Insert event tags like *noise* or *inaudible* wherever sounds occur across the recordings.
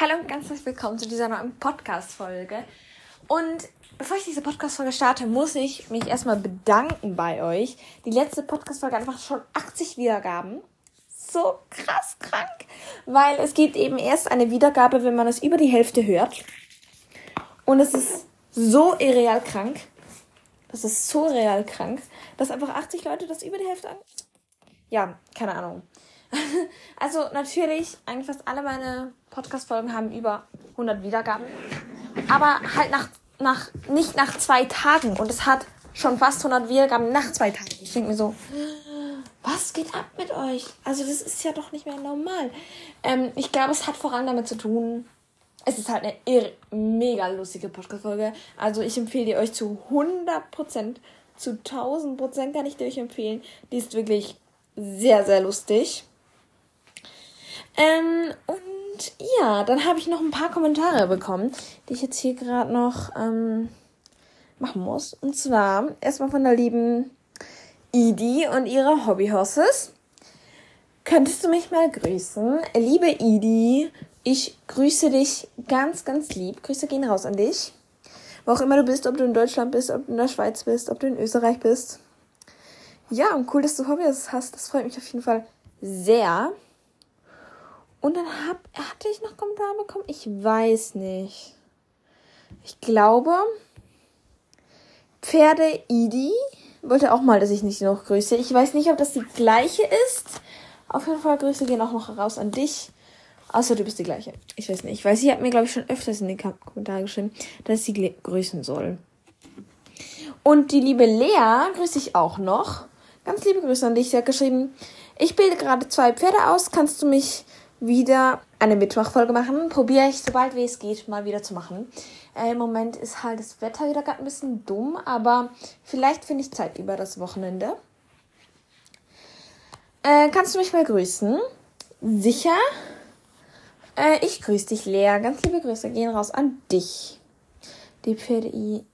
Hallo und ganz herzlich willkommen zu dieser neuen Podcast-Folge. Und bevor ich diese Podcast-Folge starte, muss ich mich erstmal bedanken bei euch. Die letzte Podcast-Folge hat einfach schon 80 Wiedergaben. So krass krank. Weil es gibt eben erst eine Wiedergabe, wenn man es über die Hälfte hört. Und es ist so irreal krank. Das ist so real krank, dass einfach 80 Leute das über die Hälfte an. Ja, keine Ahnung. *laughs* also natürlich, eigentlich fast alle meine Podcast-Folgen haben über 100 Wiedergaben. Aber halt nach, nach, nicht nach zwei Tagen. Und es hat schon fast 100 Wiedergaben nach zwei Tagen. Ich denke mir so, was geht ab mit euch? Also das ist ja doch nicht mehr normal. Ähm, ich glaube, es hat voran damit zu tun, es ist halt eine mega lustige Podcast-Folge. Also ich empfehle die euch zu 100%, zu 1000% kann ich die euch empfehlen. Die ist wirklich sehr, sehr lustig. Ähm, und ja, dann habe ich noch ein paar Kommentare bekommen, die ich jetzt hier gerade noch ähm, machen muss. Und zwar erstmal von der lieben Idi und ihre Hobbyhorses. Könntest du mich mal grüßen? Liebe Idi, ich grüße dich ganz, ganz lieb. Grüße gehen raus an dich. Wo auch immer du bist, ob du in Deutschland bist, ob du in der Schweiz bist, ob du in Österreich bist. Ja, und cool, dass du Hobbys hast. Das freut mich auf jeden Fall sehr. Und dann hab, hatte ich noch Kommentare bekommen? Ich weiß nicht. Ich glaube, Pferde Idi wollte auch mal, dass ich nicht noch grüße. Ich weiß nicht, ob das die gleiche ist. Auf jeden Fall Grüße gehen auch noch raus an dich. Außer du bist die gleiche. Ich weiß nicht. Ich weiß, sie hat mir, glaube ich, schon öfters in die Kommentare geschrieben, dass sie grüßen soll. Und die liebe Lea grüße ich auch noch. Ganz liebe Grüße an dich. Sie hat geschrieben, ich bilde gerade zwei Pferde aus. Kannst du mich wieder eine Mittwochfolge machen? Probiere ich, sobald wie es geht, mal wieder zu machen. Äh, Im Moment ist halt das Wetter wieder gerade ein bisschen dumm, aber vielleicht finde ich Zeit über das Wochenende. Äh, kannst du mich mal grüßen? Sicher? Äh, ich grüße dich, Lea. Ganz liebe Grüße gehen raus an dich. Die Pferde I.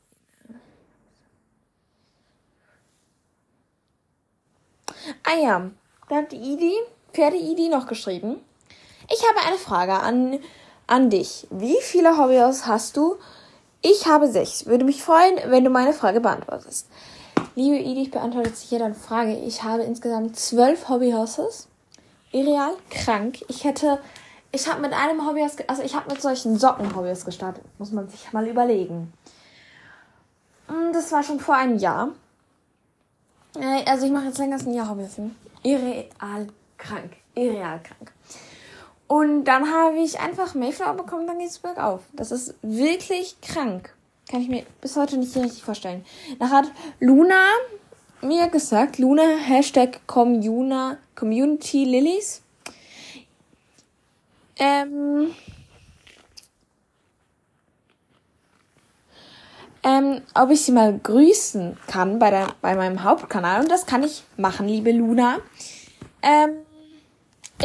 Ah ja, da hat die Idi, Pferde-Idi noch geschrieben. Ich habe eine Frage an, an dich. Wie viele Hobbys hast du? Ich habe sechs. Würde mich freuen, wenn du meine Frage beantwortest. Liebe Idi, ich beantworte jetzt hier deine Frage. Ich habe insgesamt zwölf Hobbyhorses. Irreal, krank. Ich hätte, ich habe mit einem Hobbyhaus, also ich habe mit solchen Socken-Hobbys gestartet. Muss man sich mal überlegen. Mm, das war schon vor einem Jahr. Äh, also ich mache jetzt länger als ein Jahr Hobbys. Irreal krank. Irreal krank. Und dann habe ich einfach Mayflower bekommen, dann geht es bergauf. Das ist wirklich krank. Kann ich mir bis heute nicht richtig vorstellen. Nachher hat Luna mir gesagt, Luna Hashtag Communa, Community Lilies. Ähm, ähm, ob ich sie mal grüßen kann bei, der, bei meinem Hauptkanal. Und das kann ich machen, liebe Luna. Ähm,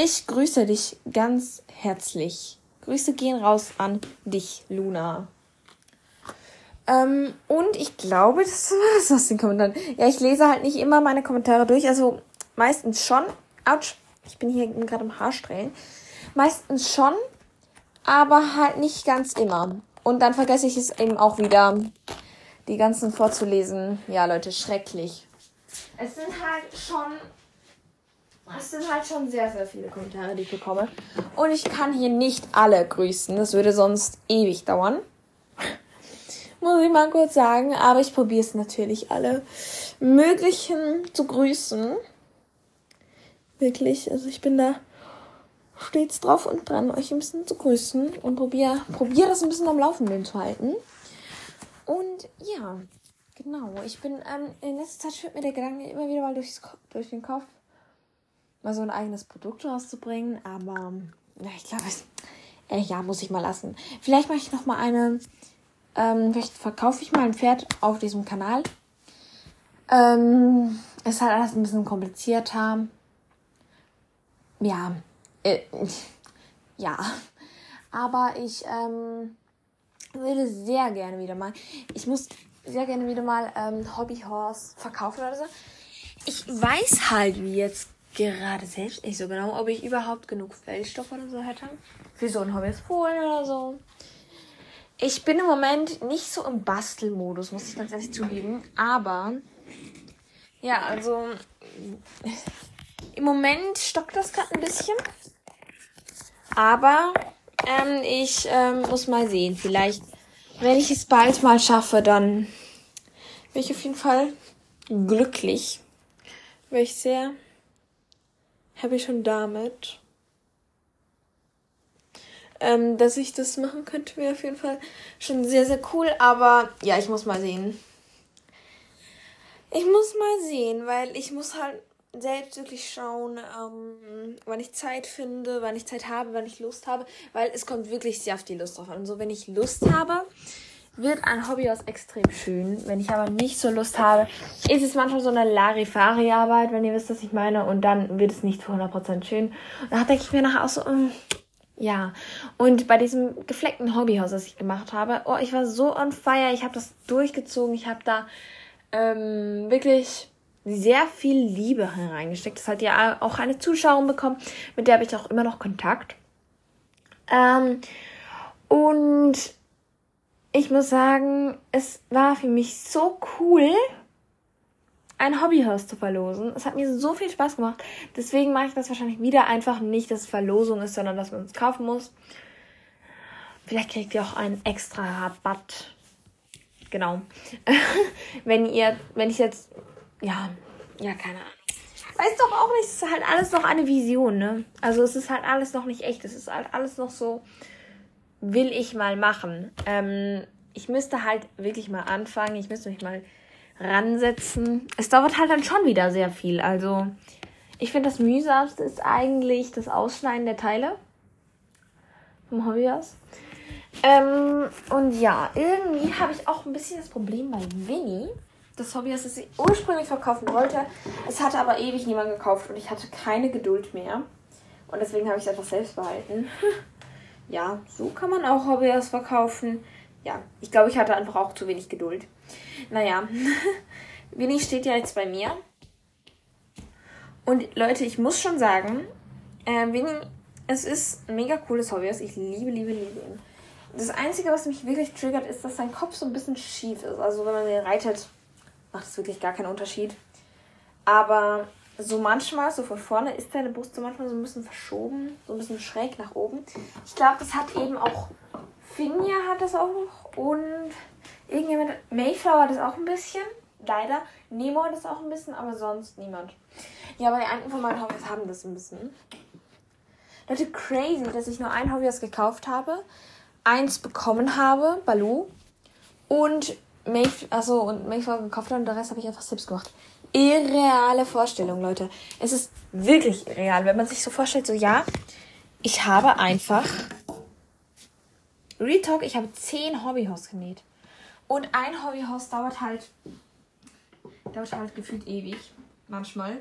ich grüße dich ganz herzlich. Grüße gehen raus an dich, Luna. Ähm, und ich glaube, das *laughs* war es aus den Kommentaren. Ja, ich lese halt nicht immer meine Kommentare durch. Also meistens schon. Autsch, ich bin hier gerade im Haarstrählen. Meistens schon, aber halt nicht ganz immer. Und dann vergesse ich es eben auch wieder, die ganzen vorzulesen. Ja, Leute, schrecklich. Es sind halt schon. Es sind halt schon sehr, sehr viele Kommentare, die ich bekomme. Und ich kann hier nicht alle grüßen. Das würde sonst ewig dauern *laughs* muss ich mal kurz sagen. Aber ich probiere es natürlich alle möglichen zu grüßen. Wirklich, also ich bin da stets drauf und dran, euch ein bisschen zu grüßen und probiere probier das ein bisschen am Laufenden zu halten. Und ja, genau. Ich bin ähm, in letzter Zeit schwirrt mir der Gedanke immer wieder mal durchs, durch den Kopf, mal so ein eigenes Produkt rauszubringen. Aber ja, ich glaube, äh, ja, muss ich mal lassen. Vielleicht mache ich noch mal eine ähm, vielleicht verkaufe ich mal ein Pferd auf diesem Kanal. Ähm, ist halt alles ein bisschen komplizierter. Ja, äh, *laughs* ja. Aber ich ähm, würde sehr gerne wieder mal. Ich muss sehr gerne wieder mal ähm, Hobbyhorse verkaufen oder so. Ich weiß halt, wie jetzt gerade selbst nicht so genau, ob ich überhaupt genug Feldstoff oder so hätte. Für so ein Hobbyist Polen oder so. Ich bin im Moment nicht so im Bastelmodus, muss ich ganz ehrlich zugeben. Aber, ja, also, im Moment stockt das gerade ein bisschen. Aber, ähm, ich ähm, muss mal sehen. Vielleicht, wenn ich es bald mal schaffe, dann bin ich auf jeden Fall glücklich. Wäre ich sehr happy schon damit. Ähm, dass ich das machen könnte, wäre auf jeden Fall schon sehr, sehr cool. Aber ja, ich muss mal sehen. Ich muss mal sehen, weil ich muss halt selbst wirklich schauen, ähm, wann ich Zeit finde, wann ich Zeit habe, wann ich Lust habe, weil es kommt wirklich sehr auf die Lust drauf an. Und so, wenn ich Lust habe, wird ein Hobby aus extrem schön. Wenn ich aber nicht so Lust habe, ist es manchmal so eine Larifari-Arbeit, wenn ihr wisst, was ich meine. Und dann wird es nicht zu 100% schön. Und da denke ich mir nachher auch so, mm, ja. Und bei diesem gefleckten Hobbyhaus, das ich gemacht habe, oh, ich war so on fire. Ich habe das durchgezogen. Ich habe da ähm, wirklich sehr viel Liebe hereingesteckt. Das hat ja auch eine Zuschauerin bekommen, mit der habe ich auch immer noch Kontakt. Ähm, und ich muss sagen, es war für mich so cool, ein Hobbyhaus zu verlosen. Es hat mir so viel Spaß gemacht. Deswegen mache ich das wahrscheinlich wieder einfach nicht, dass es Verlosung ist, sondern dass man es kaufen muss. Vielleicht kriegt ihr auch einen extra Rabatt. Genau. *laughs* wenn ihr, wenn ich jetzt, ja, ja, keine Ahnung. Weiß doch auch nicht, es ist halt alles noch eine Vision, ne? Also es ist halt alles noch nicht echt. Es ist halt alles noch so, will ich mal machen. Ähm, ich müsste halt wirklich mal anfangen. Ich müsste mich mal ransetzen. Es dauert halt dann schon wieder sehr viel. Also, ich finde, das mühsamste ist eigentlich das Ausschneiden der Teile vom Hobbyhaus. Ähm, und ja, irgendwie habe ich auch ein bisschen das Problem bei Winnie. Das Hobbyhaus, das ich ursprünglich verkaufen wollte. Es hatte aber ewig niemand gekauft und ich hatte keine Geduld mehr. Und deswegen habe ich es einfach selbst behalten. *laughs* ja, so kann man auch Hobbys verkaufen. Ja, ich glaube, ich hatte einfach auch zu wenig Geduld. Naja, *laughs* Winnie steht ja jetzt bei mir. Und Leute, ich muss schon sagen, äh, Winnie, es ist ein mega cooles Hobby. Ich liebe, liebe, liebe ihn. Das Einzige, was mich wirklich triggert, ist, dass sein Kopf so ein bisschen schief ist. Also wenn man den reitet, macht es wirklich gar keinen Unterschied. Aber so manchmal, so von vorne, ist deine Brust so manchmal so ein bisschen verschoben, so ein bisschen schräg nach oben. Ich glaube, das hat eben auch Finja hat das auch und irgendjemand, Mayflower hat das auch ein bisschen, leider. Nemo hat das auch ein bisschen, aber sonst niemand. Ja, aber die anderen von meinen Hobbys haben das ein bisschen. Leute, crazy, dass ich nur ein Hobby gekauft habe, eins bekommen habe, Balu, und Mayflower, also und Mayflower gekauft habe und den Rest habe ich einfach selbst gemacht irreale Vorstellung, Leute. Es ist wirklich real, wenn man sich so vorstellt, so ja, ich habe einfach Retalk, ich habe zehn Hobbyhaus genäht. Und ein Hobbyhaus dauert halt dauert halt gefühlt ewig, manchmal.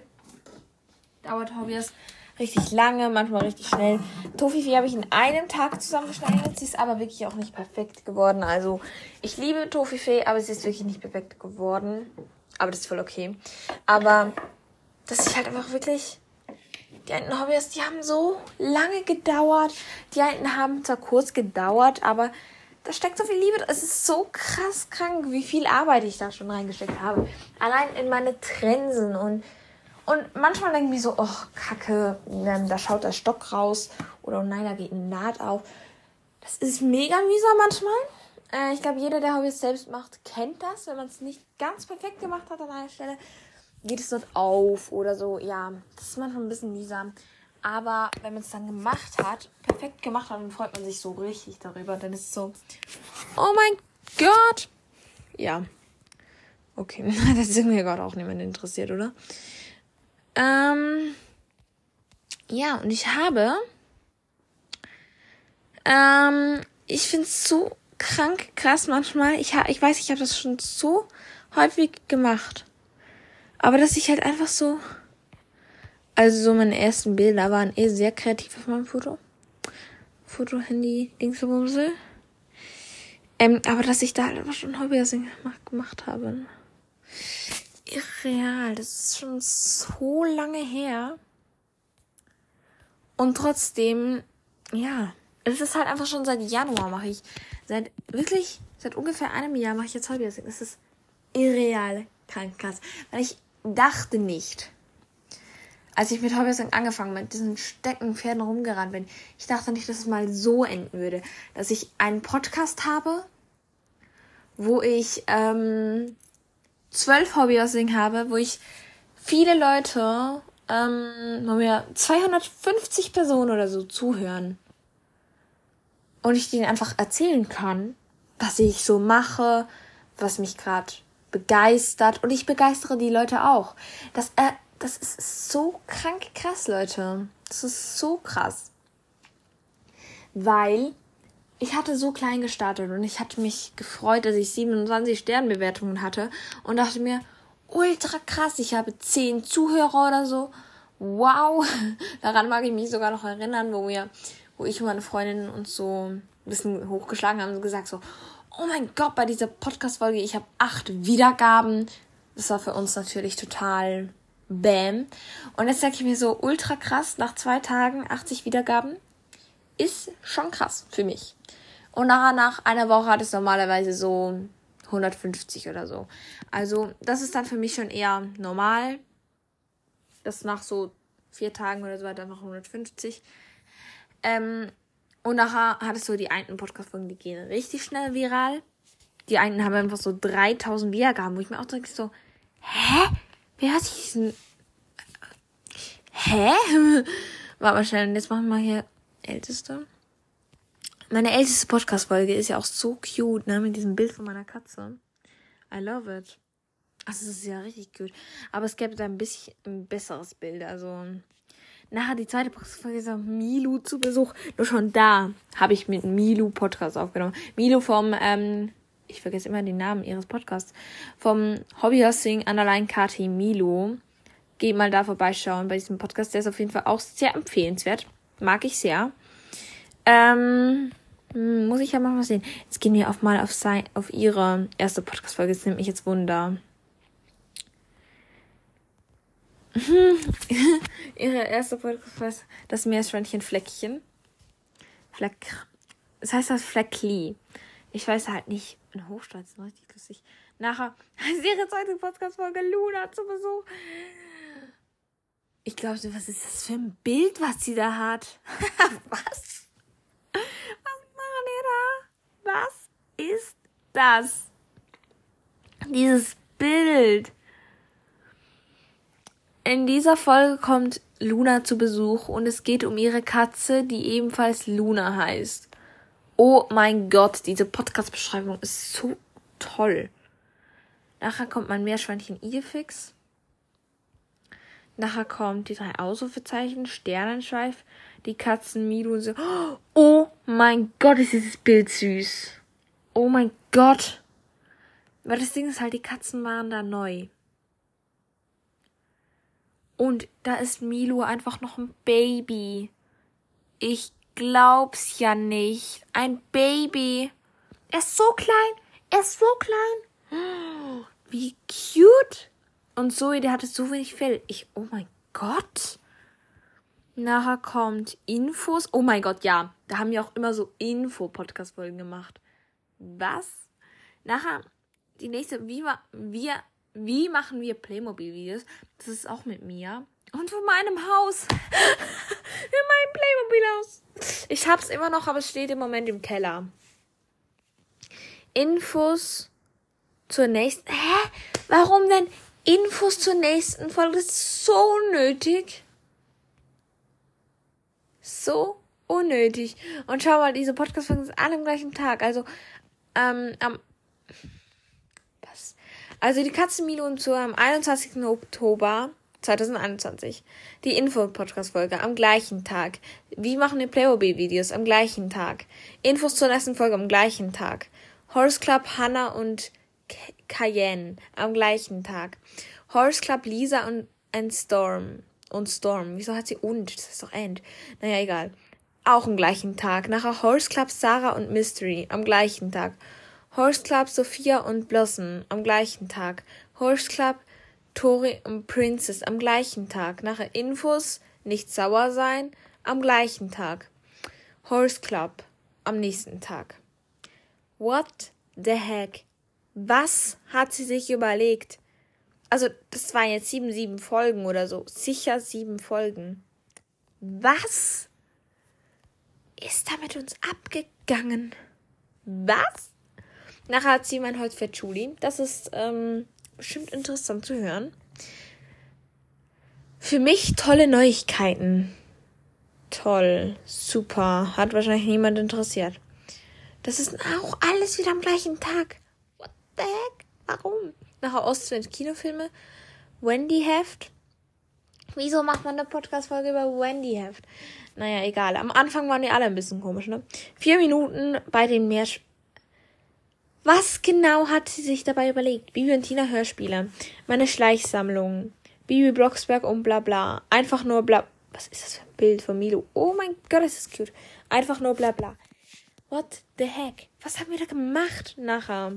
Dauert Hobbyhaus richtig lange, manchmal richtig schnell. Tofifi habe ich in einem Tag zusammengeschnitten. Sie ist aber wirklich auch nicht perfekt geworden. Also, ich liebe Tofifi, aber sie ist wirklich nicht perfekt geworden. Aber das ist voll okay. Aber dass ich halt einfach wirklich. Die alten Hobbys, die haben so lange gedauert. Die alten haben zwar kurz gedauert, aber da steckt so viel Liebe. Es ist so krass krank, wie viel Arbeit ich da schon reingesteckt habe. Allein in meine Trensen und und manchmal denke ich mir so, oh, Kacke, da schaut der Stock raus. Oder oh nein, da geht eine Naht auf. Das ist mega mühsam manchmal. Äh, ich glaube, jeder, der Hobbys selbst macht, kennt das. Wenn man es nicht ganz perfekt gemacht hat an einer Stelle, geht es dort auf oder so. Ja, das ist manchmal ein bisschen mühsam. Aber wenn man es dann gemacht hat, perfekt gemacht hat, dann freut man sich so richtig darüber. Dann ist es so, oh mein Gott. Ja. Okay, *laughs* das ist irgendwie gerade auch niemand interessiert, oder? Ähm, ja, und ich habe, ähm, ich finde es so krank krass manchmal. Ich, ha, ich weiß, ich habe das schon so häufig gemacht. Aber dass ich halt einfach so. Also so meine ersten Bilder waren eh sehr kreativ auf meinem Foto. Foto, Handy, Dingsbumsel. Ähm, aber dass ich da halt einfach schon gemacht, gemacht habe. Irreal. Das ist schon so lange her. Und trotzdem, ja, es ist halt einfach schon seit Januar mache ich, seit wirklich, seit ungefähr einem Jahr mache ich jetzt Hobbyhousing. Das ist irreal krank krass. Weil ich dachte nicht, als ich mit Hobbyhousing angefangen mit diesen Steckenpferden rumgerannt bin, ich dachte nicht, dass es mal so enden würde, dass ich einen Podcast habe, wo ich ähm, zwölf Hobbyhousing habe, wo ich viele Leute, ähm, wo mir 250 Personen oder so zuhören und ich denen einfach erzählen kann, was ich so mache, was mich gerade begeistert und ich begeistere die Leute auch. Das, äh, das ist so krank krass, Leute. Das ist so krass. Weil ich hatte so klein gestartet und ich hatte mich gefreut, dass ich 27 Sternbewertungen hatte und dachte mir, ultra krass, ich habe 10 Zuhörer oder so. Wow. *laughs* Daran mag ich mich sogar noch erinnern, wo wir, wo ich und meine Freundin uns so ein bisschen hochgeschlagen haben und gesagt so, oh mein Gott, bei dieser Podcast-Folge, ich habe acht Wiedergaben. Das war für uns natürlich total bam. Und jetzt sage ich mir so, ultra krass, nach zwei Tagen 80 Wiedergaben ist schon krass für mich. Und nachher nach einer Woche hat es normalerweise so 150 oder so. Also das ist dann für mich schon eher normal, dass nach so vier Tagen oder so weiter noch 150. Ähm, und nachher hat es so die einen Podcast-Folgen, die gehen richtig schnell viral. Die einen haben einfach so 3000 Wiedergaben, wo ich mir auch denke so, hä? Wer hat sich diesen... Hä? *laughs* Warte mal schnell, und jetzt machen wir mal hier älteste. Meine älteste Podcast-Folge ist ja auch so cute, ne, mit diesem Bild von meiner Katze. I love it. Also, das ist ja richtig gut. Aber es gäbe da ein bisschen ein besseres Bild, also nachher die zweite Podcast-Folge auch Milu zu Besuch. Nur schon da habe ich mit Milu Podcast aufgenommen. Milu vom, ähm, ich vergesse immer den Namen ihres Podcasts, vom Hobbyhosting Underline KT Milu. Geht mal da vorbeischauen bei diesem Podcast. Der ist auf jeden Fall auch sehr empfehlenswert. Mag ich sehr. Ähm, hm, muss ich ja mal sehen. Jetzt gehen wir auch mal auf, sein, auf ihre erste Podcast-Folge. Das nimmt mich jetzt Wunder. *laughs* Ihre erste Podcast, das Meerschweinchen Fleckchen. Fleck. Das heißt das Fleckli. Ich weiß halt nicht. In Hochstadt ist richtig lustig. Nachher *laughs* ist ihre zweite Podcast-Folge Luna zu Besuch. Ich glaube, was ist das für ein Bild, was sie da hat? *laughs* was? Was machen die da? Was ist das? Dieses Bild. In dieser Folge kommt Luna zu Besuch und es geht um ihre Katze, die ebenfalls Luna heißt. Oh mein Gott, diese Podcast-Beschreibung ist so toll. Nachher kommt mein Meerschweinchen Idefix. Nachher kommt die drei Ausrufezeichen, Sternenschweif, die Katzen Milu und so. Oh mein Gott, ist dieses Bild süß. Oh mein Gott. Weil das Ding ist halt, die Katzen waren da neu. Und da ist Milo einfach noch ein Baby. Ich glaub's ja nicht. Ein Baby. Er ist so klein. Er ist so klein. *gasps* Wie cute. Und Zoe, der hatte so wenig Fell. Ich, oh mein Gott. Nachher kommt Infos. Oh mein Gott, ja. Da haben wir auch immer so Info-Podcast-Folgen gemacht. Was? Nachher, die nächste, wie wir, wir wie machen wir Playmobil-Videos? Das ist auch mit mir. Und von meinem Haus. *laughs* in meinem Playmobil-Haus. Ich hab's immer noch, aber es steht im Moment im Keller. Infos zur nächsten. Hä? Warum denn Infos zur nächsten Folge? Das ist so unnötig. So unnötig. Und schau mal, diese Podcast-Folgen sind alle am gleichen Tag. Also, ähm, am also die Katze Milo und Zoo am 21. Oktober 2021. Die Info-Podcast-Folge am gleichen Tag. Wie machen wir Playmobil-Videos am gleichen Tag. Infos zur nächsten Folge am gleichen Tag. Horse Club Hannah und Cayenne am gleichen Tag. Horse Club Lisa und, and Storm. Und Storm. Wieso hat sie und? Das ist doch End. Naja, egal. Auch am gleichen Tag. Nachher Horse Club Sarah und Mystery am gleichen Tag. Horse Club Sophia und Blossom am gleichen Tag. Horse Club Tori und Princess am gleichen Tag. Nachher Infos, nicht sauer sein, am gleichen Tag. Horse Club am nächsten Tag. What the heck? Was hat sie sich überlegt? Also, das waren jetzt sieben, sieben Folgen oder so. Sicher sieben Folgen. Was ist da mit uns abgegangen? Was? Nachher hat sie mein Holz für Julie. Das ist ähm, bestimmt interessant zu hören. Für mich tolle Neuigkeiten. Toll, super. Hat wahrscheinlich niemand interessiert. Das ist auch alles wieder am gleichen Tag. What the heck? Warum? Nachher Ostwind Kinofilme. Wendy Heft. Wieso macht man eine Podcast-Folge über Wendy Heft? Naja, egal. Am Anfang waren die alle ein bisschen komisch, ne? Vier Minuten bei den Meer. Was genau hat sie sich dabei überlegt? Bibi und Tina Hörspiele. Meine Schleichsammlung. Bibi Blocksberg und bla bla. Einfach nur bla. Was ist das für ein Bild von Milo? Oh mein Gott, das ist cute. Einfach nur bla bla. What the heck? Was haben wir da gemacht nachher?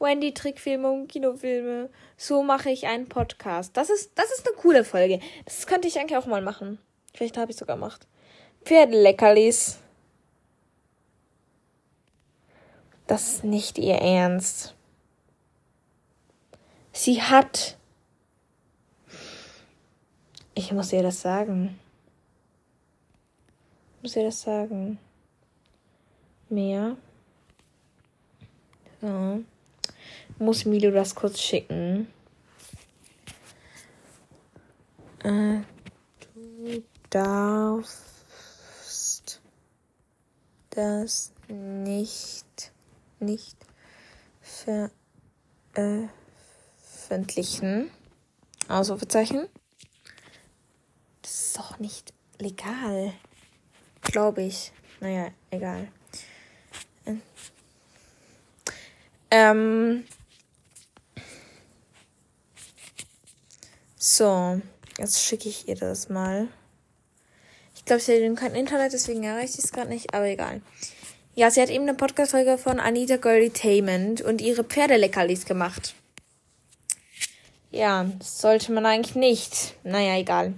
Wendy Trickfilme und Kinofilme. So mache ich einen Podcast. Das ist, das ist eine coole Folge. Das könnte ich eigentlich auch mal machen. Vielleicht habe ich sogar gemacht. Pferdeleckerlis. Das ist nicht ihr Ernst. Sie hat. Ich muss ihr das sagen. Ich muss ihr das sagen. Mehr. So. Muss Milo das kurz schicken. Äh, du darfst das nicht nicht veröffentlichen. Ausrufezeichen. Das ist doch nicht legal. Glaube ich. Naja, egal. Ähm. So, jetzt schicke ich ihr das mal. Ich glaube, sie hat kein Internet, deswegen erreiche ich es gerade nicht, aber egal. Ja, sie hat eben eine Podcast-Folge von Anita Girlitainment und ihre Pferdeleckerlis gemacht. Ja, sollte man eigentlich nicht. Naja, egal.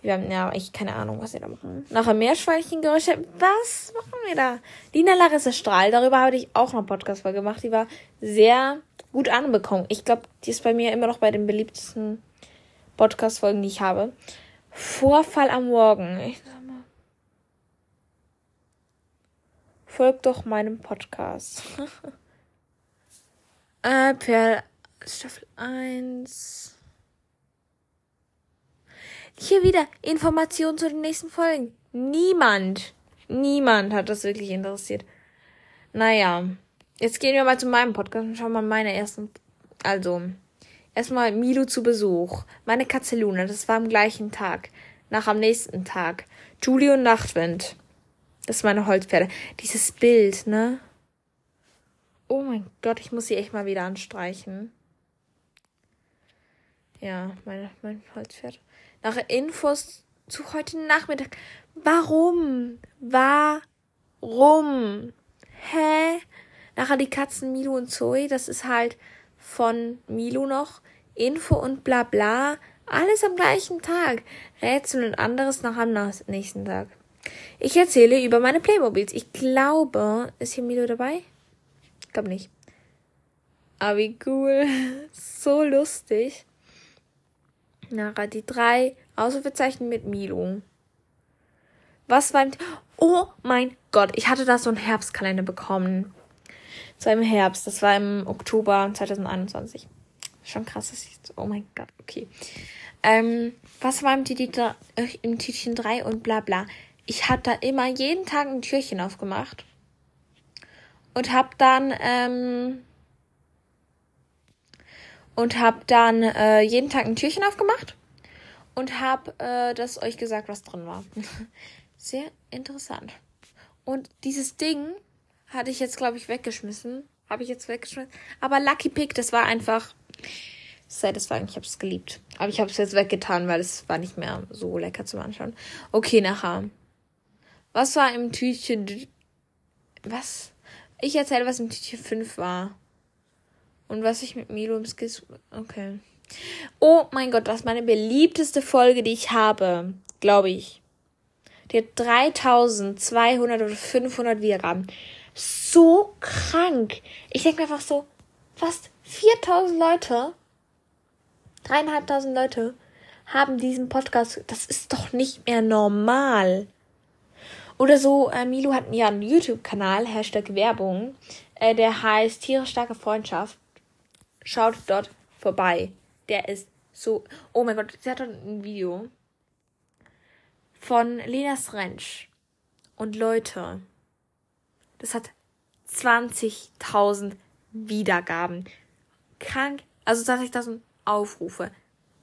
Wir haben ja ich keine Ahnung, was wir da machen. Nachher Meerschweinchengeräusche. Was machen wir da? Lina Larissa Strahl, darüber habe ich auch noch Podcast-Folge gemacht. Die war sehr gut anbekommen. Ich glaube, die ist bei mir immer noch bei den beliebtesten Podcast-Folgen, die ich habe. Vorfall am Morgen. Ich Folgt doch meinem Podcast. *laughs* äh, per Staffel 1. Hier wieder Informationen zu den nächsten Folgen. Niemand, niemand hat das wirklich interessiert. Naja, jetzt gehen wir mal zu meinem Podcast und schauen mal meine ersten. Also, erstmal Milo zu Besuch. Meine Katze Luna, das war am gleichen Tag. Nach am nächsten Tag. Julie und Nachtwind. Das meine Holzpferde. Dieses Bild, ne? Oh mein Gott, ich muss sie echt mal wieder anstreichen. Ja, meine, mein Holzpferd. Nachher Infos zu heute Nachmittag. Warum? Warum? Hä? Nachher die Katzen Milo und Zoe. Das ist halt von Milo noch. Info und bla bla. Alles am gleichen Tag. Rätsel und anderes nach am nächsten Tag. Ich erzähle über meine Playmobils. Ich glaube, ist hier Milo dabei? Ich glaube nicht. Aber wie cool. *laughs* So lustig. Nara, die drei Ausrufezeichen mit Milo. Was war im... Oh mein Gott, ich hatte da so einen Herbstkalender bekommen. So im Herbst. Das war im Oktober 2021. Schon krass, das ist. Oh mein Gott, okay. Ähm, was war im, Tütchen, im Tütchen 3 und bla bla ich habe da immer jeden Tag ein Türchen aufgemacht und habe dann ähm, und habe dann äh, jeden Tag ein Türchen aufgemacht und habe äh, das euch gesagt, was drin war. *laughs* Sehr interessant. Und dieses Ding hatte ich jetzt, glaube ich, weggeschmissen. Habe ich jetzt weggeschmissen. Aber Lucky Pick, das war einfach satisfying. Ich habe es geliebt. Aber ich habe es jetzt weggetan, weil es war nicht mehr so lecker zum Anschauen. Okay, nachher. Was war im Tütchen? Was? Ich erzähle, was im Tütchen 5 war. Und was ich mit Milo im Skis. Okay. Oh mein Gott, das ist meine beliebteste Folge, die ich habe. Glaube ich. Die hat 3200 oder 500 Wiedergaben. So krank. Ich denke mir einfach so, fast 4000 Leute, dreieinhalbtausend Leute haben diesen Podcast. Das ist doch nicht mehr normal. Oder so, äh, Milo hat ja einen YouTube-Kanal, Hashtag Werbung, äh, der heißt Tiere starke Freundschaft. Schaut dort vorbei. Der ist so. Oh mein Gott, sie hat dort ein Video von Lena Rentsch. Und Leute, das hat 20.000 Wiedergaben. Krank. Also 20.000 Aufrufe.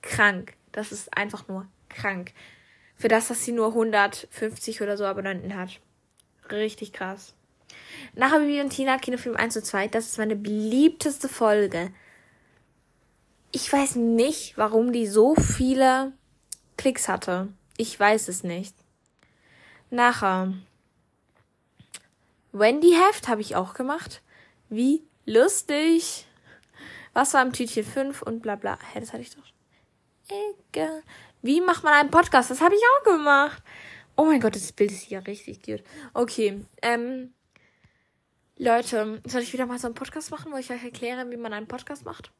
Krank. Das ist einfach nur krank. Für das, dass sie nur 150 oder so Abonnenten hat. Richtig krass. Nachher Bibi und Tina, Kinofilm 1 und 2, das ist meine beliebteste Folge. Ich weiß nicht, warum die so viele Klicks hatte. Ich weiß es nicht. Nachher. Wendy Heft habe ich auch gemacht. Wie lustig. Was war im Tütchen 5 und bla bla. Hä, das hatte ich doch. Egal. Wie macht man einen Podcast? Das habe ich auch gemacht. Oh mein Gott, das Bild ist hier richtig gut. Okay, ähm, Leute, soll ich wieder mal so einen Podcast machen, wo ich euch erkläre, wie man einen Podcast macht?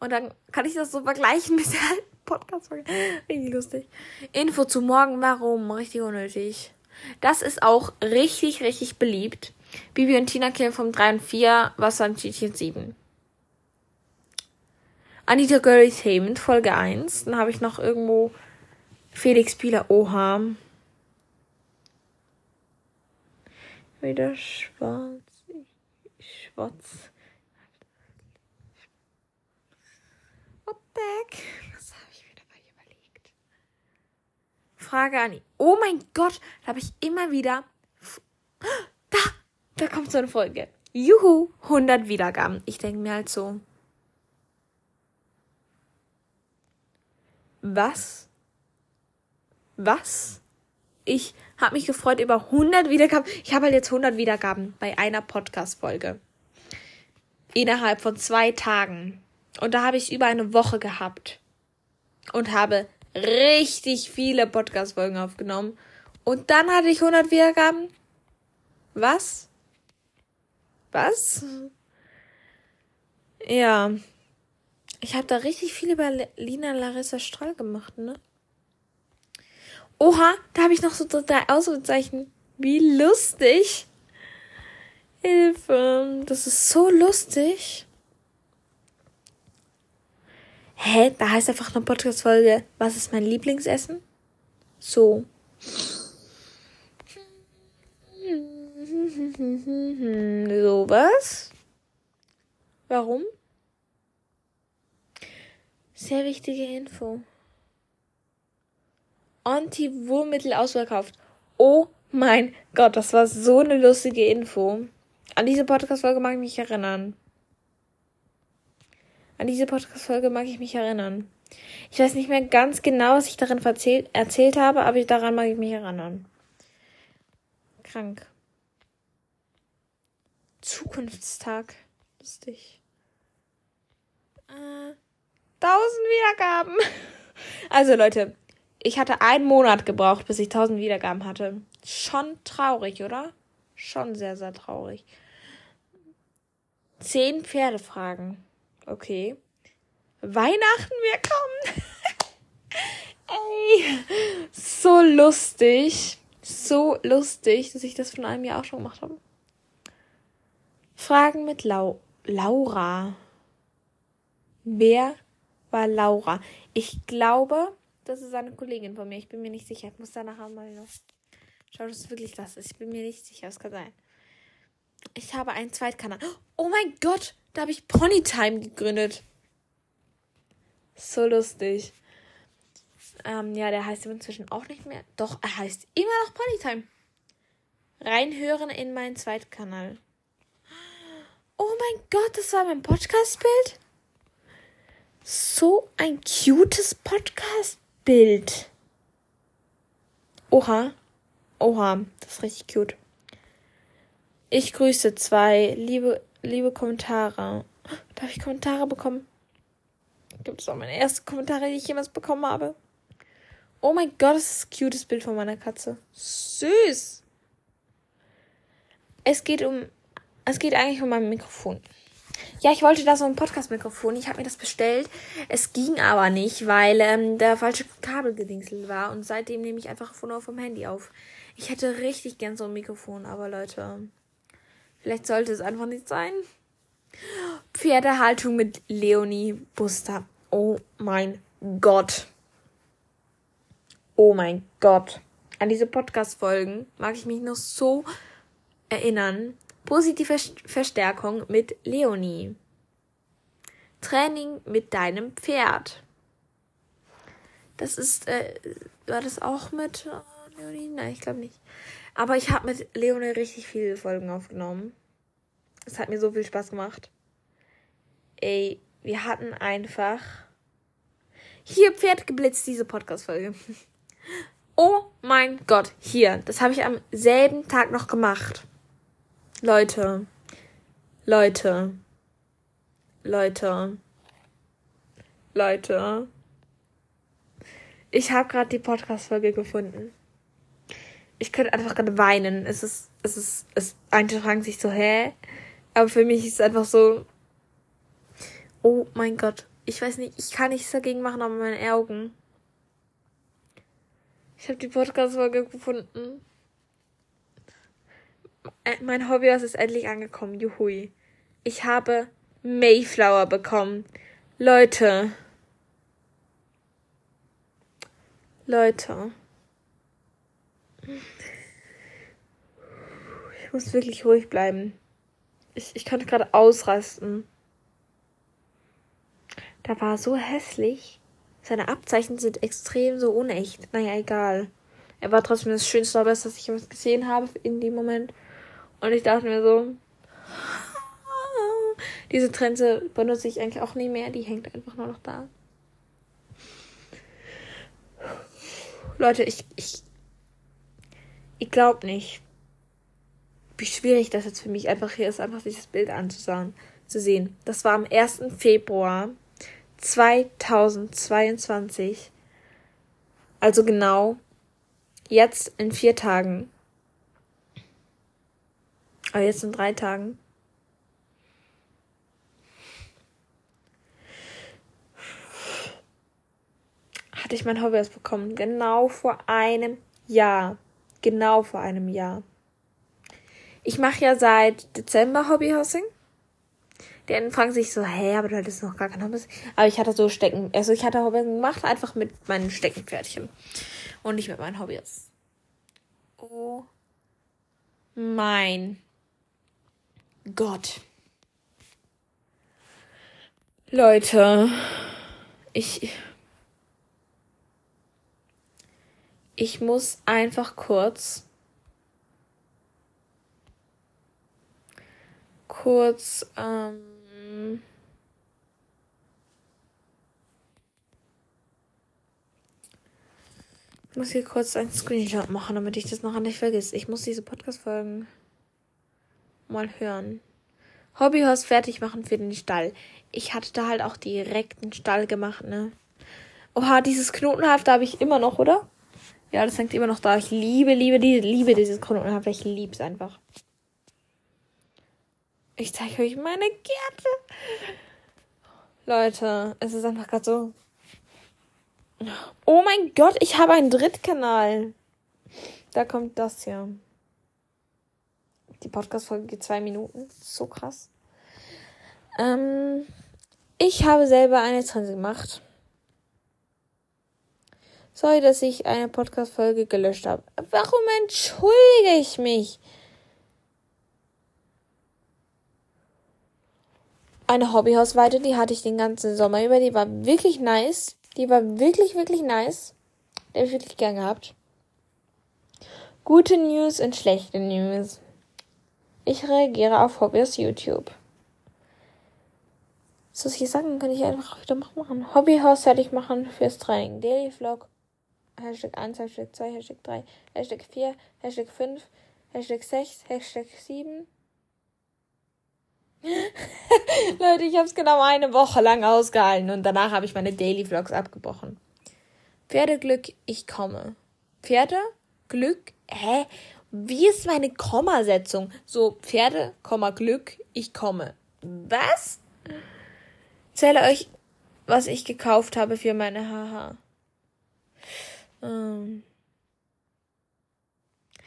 Und dann kann ich das so vergleichen *laughs* mit der alten Podcast-Folge. Richtig lustig. Info zu morgen, warum? Richtig unnötig. Das ist auch richtig, richtig beliebt. Bibi und Tina killen vom 3 und 4, Wasser und Tütchen 7. Anita Girlys Hammond, Folge 1. Dann habe ich noch irgendwo Felix Bieler, Oha. Wieder schwarz. Schwarz. What the heck? Was habe ich mir dabei überlegt? Frage an ihn. Oh mein Gott, da habe ich immer wieder. *gasps* Da! Da kommt so eine Folge. Juhu, 100 Wiedergaben. Ich denke mir halt so. Was? Was? Ich habe mich gefreut über 100 Wiedergaben. Ich habe halt jetzt 100 Wiedergaben bei einer Podcast-Folge. Innerhalb von zwei Tagen. Und da habe ich über eine Woche gehabt. Und habe richtig viele Podcast-Folgen aufgenommen. Und dann hatte ich 100 Wiedergaben. Was? Was? Ja. Ich habe da richtig viel über Lina Larissa Strahl gemacht, ne? Oha, da habe ich noch so drei Ausrufezeichen. Wie lustig. Hilfe, das ist so lustig. Hä? Da heißt einfach eine Podcast-Folge, was ist mein Lieblingsessen? So. *laughs* So was? Warum? Sehr wichtige Info. Anti-Wurmmittel ausverkauft. Oh mein Gott, das war so eine lustige Info. An diese Podcast-Folge mag ich mich erinnern. An diese Podcast-Folge mag ich mich erinnern. Ich weiß nicht mehr ganz genau, was ich darin erzählt, erzählt habe, aber daran mag ich mich erinnern. Krank. Zukunftstag. Lustig. Äh, 1000 Wiedergaben. *laughs* Also Leute, ich hatte einen Monat gebraucht, bis ich 1000 Wiedergaben hatte. Schon traurig, oder? Schon sehr, sehr traurig. Zehn Pferdefragen. Okay. Weihnachten, wir kommen. *laughs* Ey, so lustig. So lustig, dass ich das von einem Jahr auch schon gemacht habe. Fragen mit Lau Laura. Wer war Laura. Ich glaube, das ist eine Kollegin von mir. Ich bin mir nicht sicher. Ich muss danach mal noch. Schau, das ist wirklich das. Ich bin mir nicht sicher. Es kann sein. Ich habe einen Zweitkanal. Oh mein Gott, da habe ich Ponytime gegründet. So lustig. Ähm, ja, der heißt inzwischen auch nicht mehr. Doch, er heißt immer noch Ponytime. Reinhören in meinen Zweitkanal. Oh mein Gott, das war mein Podcast-Bild? So ein cutes Podcast-Bild. Oha. Oha, das ist richtig cute. Ich grüße zwei liebe, liebe Kommentare. Darf ich Kommentare bekommen? Gibt es auch meine ersten Kommentare, die ich jemals bekommen habe? Oh mein Gott, das ist das cutest Bild von meiner Katze. Süß. Es geht um. Es geht eigentlich um mein Mikrofon. Ja, ich wollte da so ein Podcast-Mikrofon. Ich habe mir das bestellt. Es ging aber nicht, weil ähm, der falsche Kabelgedingsel war. Und seitdem nehme ich einfach nur vom Handy auf. Ich hätte richtig gern so ein Mikrofon, aber Leute, vielleicht sollte es einfach nicht sein. Pferdehaltung mit Leonie Buster. Oh mein Gott. Oh mein Gott. An diese Podcast-Folgen mag ich mich noch so erinnern. Positive Verstärkung mit Leonie. Training mit deinem Pferd. Das ist, äh, war das auch mit äh, Leonie? Nein, ich glaube nicht. Aber ich habe mit Leonie richtig viele Folgen aufgenommen. Es hat mir so viel Spaß gemacht. Ey, wir hatten einfach. Hier Pferd geblitzt, diese Podcast-Folge. *laughs* Oh mein Gott, hier. Das habe ich am selben Tag noch gemacht. Leute. Leute. Leute. Leute. Ich habe gerade die Podcast-Folge gefunden. Ich könnte einfach gerade weinen. Es ist, es ist, es, einige fragen sich so, hä? Aber für mich ist es einfach so, oh mein Gott. Ich weiß nicht, ich kann nichts dagegen machen, aber meine Augen. Ich habe die Podcast-Folge gefunden. Mein Hobby ist endlich angekommen. Juhui. Ich habe Mayflower bekommen. Leute. Leute. Ich muss wirklich ruhig bleiben. Ich, ich konnte gerade ausrasten. Da war so hässlich. Seine Abzeichen sind extrem so unecht. Naja, egal. Er war trotzdem das schönste Hobby, das ich gesehen habe in dem Moment. Und ich dachte mir so, diese Trense benutze ich eigentlich auch nie mehr. Die hängt einfach nur noch da. Leute, ich, ich, ich glaube nicht, wie schwierig das jetzt für mich einfach hier ist, einfach dieses Bild anzusehen, zu sehen. Das war am 1. Februar 2022. Also genau jetzt in vier Tagen. Aber jetzt in drei Tagen. Hatte ich mein Hobby erst bekommen. Genau vor einem Jahr. Genau vor einem Jahr. Ich mache ja seit Dezember Hobbyhousing. Die einen fragen sich so, hä, aber du hattest noch gar kein Hobby. Aber ich hatte so Stecken, also ich hatte Hobby gemacht, einfach mit meinen Steckenpferdchen. Und nicht mit meinen Hobbys. Oh mein Gott. Leute, ich. Ich muss einfach kurz. Kurz. Ähm, ich muss hier kurz einen Screenshot machen, damit ich das noch nicht vergesse. Ich muss diese Podcast-Folgen mal hören. Hobbyhaus fertig machen für den Stall. Ich hatte da halt auch direkt einen Stall gemacht, ne? Oha, dieses Knotenhaft habe ich immer noch, oder? Ja, das hängt immer noch da. Ich liebe, liebe, liebe, dieses Knotenhaft. Ich liebe es einfach. Ich zeige euch meine Gärte. Leute, es ist einfach gerade so. Oh mein Gott, ich habe einen Drittkanal. Da kommt das hier. Die Podcast-Folge geht zwei Minuten. So krass. Ähm, ich habe selber eine Trense gemacht. Sorry, dass ich eine Podcast-Folge gelöscht habe. Warum entschuldige ich mich? Eine Hobbyhausweite, die hatte ich den ganzen Sommer über. Die war wirklich nice. Die war wirklich, wirklich nice. Die habe ich wirklich gern gehabt. Gute News und schlechte News. Ich reagiere auf Hobbys YouTube. Soll ich sagen? Kann ich einfach wieder machen. Hobbyhaus fertig machen fürs Training. Daily Vlog. Hashtag 1, Hashtag 2, Hashtag 3, Hashtag 4, Hashtag 5, Hashtag 6, Hashtag 7. *laughs* Leute, ich habe es genau eine Woche lang ausgehalten und danach habe ich meine Daily Vlogs abgebrochen. Pferdeglück, ich komme. Pferde, Glück, hä? Wie ist meine Kommasetzung? So, Pferde, Komma, Glück, ich komme. Was? Zähle euch, was ich gekauft habe für meine Haare. Ähm.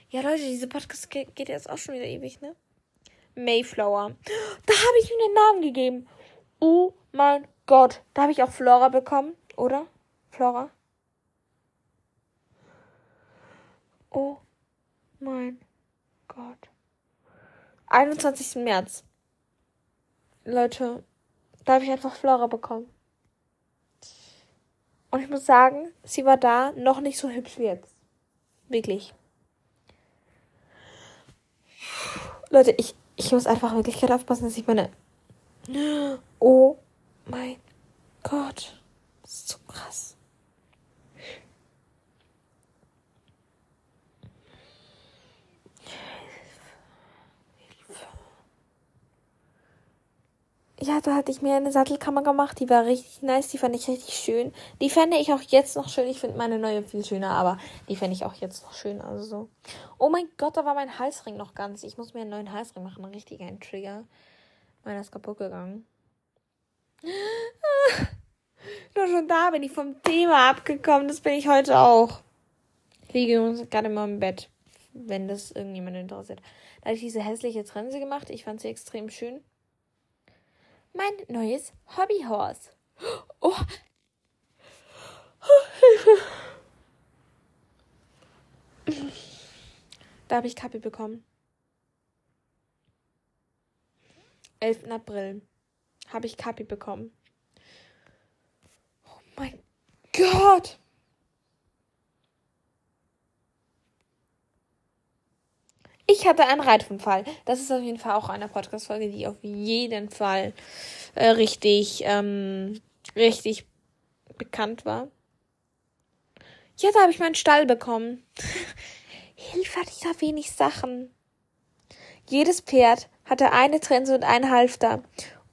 Ja, Leute, diese Podcast geht jetzt auch schon wieder ewig, ne? Mayflower. Da habe ich ihm den Namen gegeben. Oh mein Gott. Da habe ich auch Flora bekommen, oder? Flora? Oh mein Gott. 21. März. Leute, da habe ich einfach Flora bekommen. Und ich muss sagen, sie war da noch nicht so hübsch wie jetzt. Wirklich. Leute, ich, ich muss einfach wirklich gerade aufpassen, dass ich meine. Oh mein Gott. Das ist so krass. Ja, da hatte ich mir eine Sattelkammer gemacht, die war richtig nice, die fand ich richtig schön. Die fände ich auch jetzt noch schön. Ich finde meine neue viel schöner, aber die fände ich auch jetzt noch schön. Also so. Oh mein Gott, da war mein Halsring noch ganz. Ich muss mir einen neuen Halsring machen. Richtig ein Trigger. Meiner ist kaputt gegangen. *laughs* Nur schon da bin ich vom Thema abgekommen. Das bin ich heute auch. Ich liege übrigens gerade immer im Bett, wenn das irgendjemand interessiert. Da habe ich diese hässliche Trense gemacht. Ich fand sie extrem schön mein neues Hobbyhorse. Oh. Da habe ich Kappe bekommen. 11. April habe ich Kapi bekommen. Oh mein Gott! Ich hatte einen Reitunfall. Das ist auf jeden Fall auch eine Podcast-Folge, die auf jeden Fall äh, richtig, ähm, richtig bekannt war. Ja, da habe ich meinen Stall bekommen. *laughs* Hilfe hatte ich da wenig Sachen. Jedes Pferd hatte eine Trense und einen Halfter.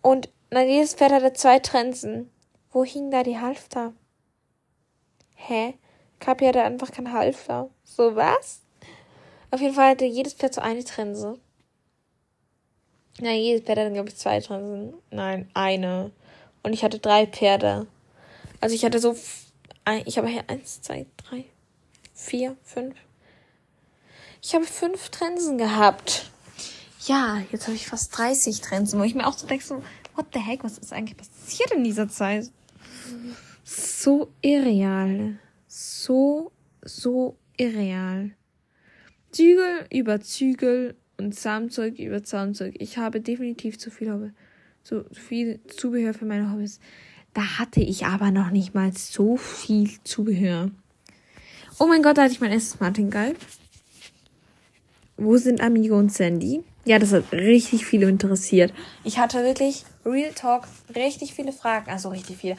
Und nein, jedes Pferd hatte zwei Trensen. Wo hing da die Halfter? Hä? Kapi hatte einfach kein Halfter. So was? Auf jeden Fall hatte jedes Pferd so eine Trense. Nein, jedes Pferd hatte, glaube ich, zwei Trensen. Nein, eine. Und ich hatte drei Pferde. Also ich hatte so. Ich habe hier eins, zwei, drei, vier, fünf. Ich habe fünf Trensen gehabt. Ja, jetzt habe ich fast 30 Trensen, wo ich mir auch so denke, so, what the heck, was ist eigentlich passiert in dieser Zeit? So irreal. So, so irreal. Zügel über Zügel und Zahnzeug über Zahnzeug. Ich habe definitiv zu viel, Hobby, zu viel Zubehör für meine Hobbys. Da hatte ich aber noch nicht mal so viel Zubehör. Oh mein Gott, da hatte ich mein erstes Martin Galb. Wo sind Amigo und Sandy? Ja, das hat richtig viele interessiert. Ich hatte wirklich, Real Talk, richtig viele Fragen. Also richtig viele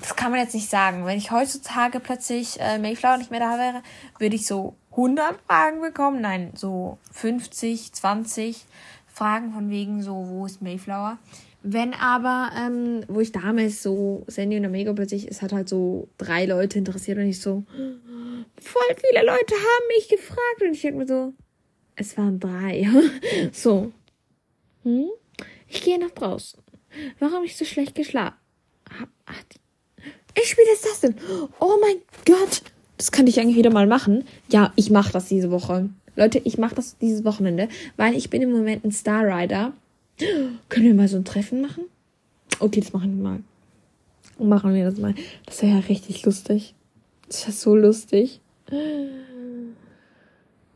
das kann man jetzt nicht sagen. Wenn ich heutzutage plötzlich äh, Mayflower nicht mehr da wäre, würde ich so 100 Fragen bekommen. Nein, so 50, 20 Fragen von wegen so, wo ist Mayflower? Wenn aber, ähm, wo ich damals so Sandy und Omega plötzlich, es hat halt so drei Leute interessiert und ich so, voll viele Leute haben mich gefragt und ich denke mir so, es waren drei. *laughs* so, hm? Ich gehe nach draußen. Warum ich so schlecht geschlafen? Die ich spiele Assassin. Oh mein Gott. Das könnte ich eigentlich wieder mal machen. Ja, ich mache das diese Woche. Leute, ich mache das dieses Wochenende, weil ich bin im Moment ein Star Rider. Können wir mal so ein Treffen machen? Okay, das machen wir mal. Machen wir das mal. Das wäre ja richtig lustig. Das wäre so lustig.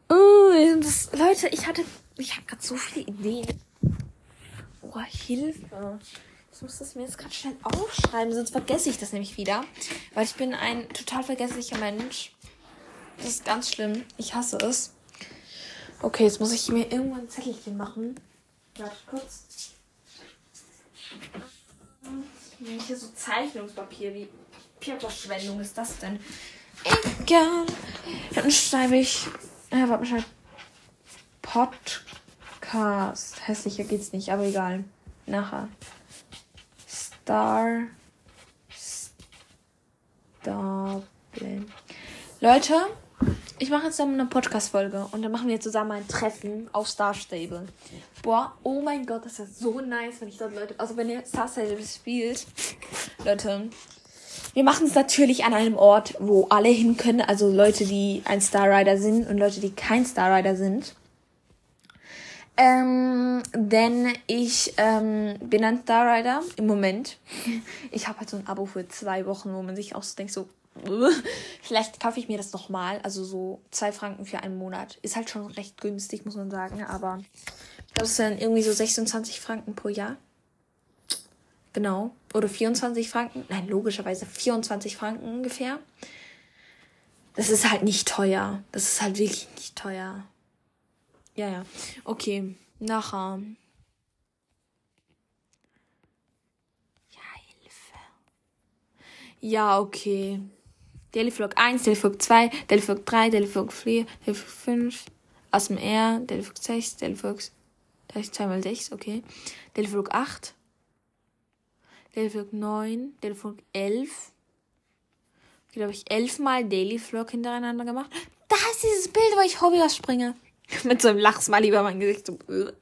Oh, das, Leute, ich hatte, ich habe gerade so viele Ideen. Oh, Hilfe. Ich muss das mir jetzt gerade schnell aufschreiben, sonst vergesse ich das nämlich wieder. Weil ich bin ein total vergesslicher Mensch. Das ist ganz schlimm. Ich hasse es. Okay, jetzt muss ich mir irgendwo ein Zettelchen machen. Warte kurz. Hier so Zeichnungspapier. Wie Papierverschwendung ist das denn? Egal. Dann schreibe ich. Ja, warte mal. Podcast. Hässlicher geht's nicht, aber egal. Nachher. Star Stable. Leute, ich mache jetzt dann eine Podcast-Folge und dann machen wir zusammen ein Treffen auf Star Stable. Boah, oh mein Gott, das ist so nice, wenn ich dort Leute, also wenn ihr Star Stable spielt, Leute, wir machen es natürlich an einem Ort, wo alle hin können, also Leute, die ein Star Rider sind und Leute, die kein Star Rider sind. Ähm, denn ich ähm, bin ein Star Rider im Moment. *laughs* Ich habe halt so ein Abo für zwei Wochen, wo man sich auch so denkt, so, *laughs* vielleicht kaufe ich mir das nochmal. Also so zwei Franken für einen Monat. Ist halt schon recht günstig, muss man sagen. Aber ich glaube, es sind irgendwie so 26 Franken pro Jahr. Genau. Oder 24 Franken. Nein, logischerweise 24 Franken ungefähr. Das ist halt nicht teuer. Das ist halt wirklich nicht teuer. Ja, ja. Okay. Nachher. Ja, Hilfe. Ja, okay. Deliflog 1, Deliflog 2, Deliflog 3, Deliflog 4, Deliflog 5, aus dem R, Deliflog 6, Deliflog 2 mal 6, okay. Deliflog 8, Deliflog 9, Deliflog 11. Glaube ich, elfmal Daily Vlog hintereinander gemacht. Da ist dieses Bild, wo ich Hobby springe. *laughs* Mit so einem Lachsmal über mein Gesicht. So. Äh.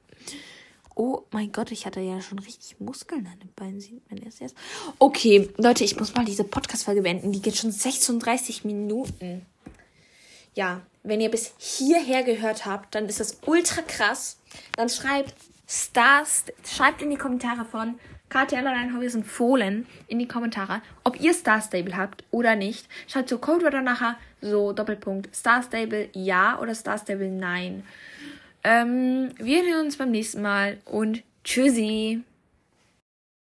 Oh mein Gott, ich hatte ja schon richtig Muskeln an den Beinen. Sieht man das jetzt? Okay, Leute, ich muss mal diese Podcast-Folge beenden. Die geht schon 36 Minuten. Ja, wenn ihr bis hierher gehört habt, dann ist das ultra krass. Dann schreibt Stars, schreibt in die Kommentare von Katja Allein Hobbys und Fohlen in die Kommentare, ob ihr Star Stable habt oder nicht. Schreibt so Codewörter nachher, so Doppelpunkt Star Stable ja oder Star Stable nein. Ähm, wir sehen uns beim nächsten Mal und tschüssi.